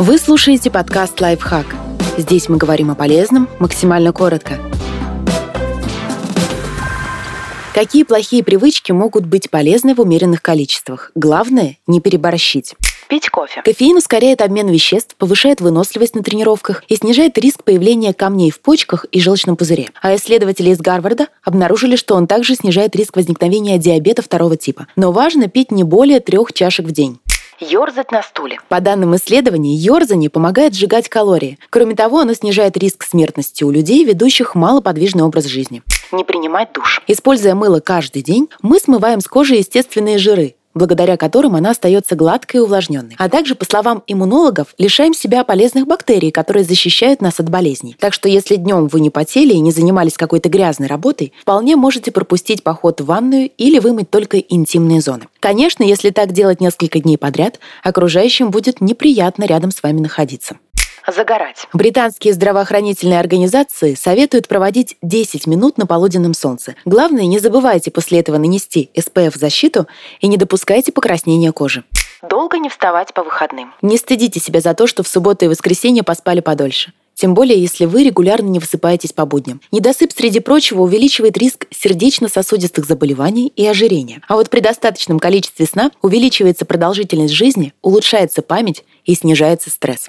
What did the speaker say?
Вы слушаете подкаст «Лайфхак». Здесь мы говорим о полезном максимально коротко. Какие плохие привычки могут быть полезны в умеренных количествах? Главное – не переборщить. Пить кофе. Кофеин ускоряет обмен веществ, повышает выносливость на тренировках и снижает риск появления камней в почках и желчном пузыре. А исследователи из Гарварда обнаружили, что он также снижает риск возникновения диабета второго типа. Но важно пить не более трех чашек в день. Ёрзать на стуле. По данным исследований, ёрзание помогает сжигать калории. Кроме того, оно снижает риск смертности у людей, ведущих малоподвижный образ жизни. Не принимать душ. Используя мыло каждый день, мы смываем с кожи естественные жиры, благодаря которым она остается гладкой и увлажненной. А также, по словам иммунологов, лишаем себя полезных бактерий, которые защищают нас от болезней. Так что если днем вы не потели и не занимались какой-то грязной работой, вполне можете пропустить поход в ванную или вымыть только интимные зоны. Конечно, если так делать несколько дней подряд, окружающим будет неприятно рядом с вами находиться загорать. Британские здравоохранительные организации советуют проводить 10 минут на полуденном солнце. Главное, не забывайте после этого нанести SPF-защиту и не допускайте покраснения кожи. Долго не вставать по выходным. Не стыдите себя за то, что в субботу и воскресенье поспали подольше. Тем более, если вы регулярно не высыпаетесь по будням. Недосып, среди прочего, увеличивает риск сердечно-сосудистых заболеваний и ожирения. А вот при достаточном количестве сна увеличивается продолжительность жизни, улучшается память и снижается стресс.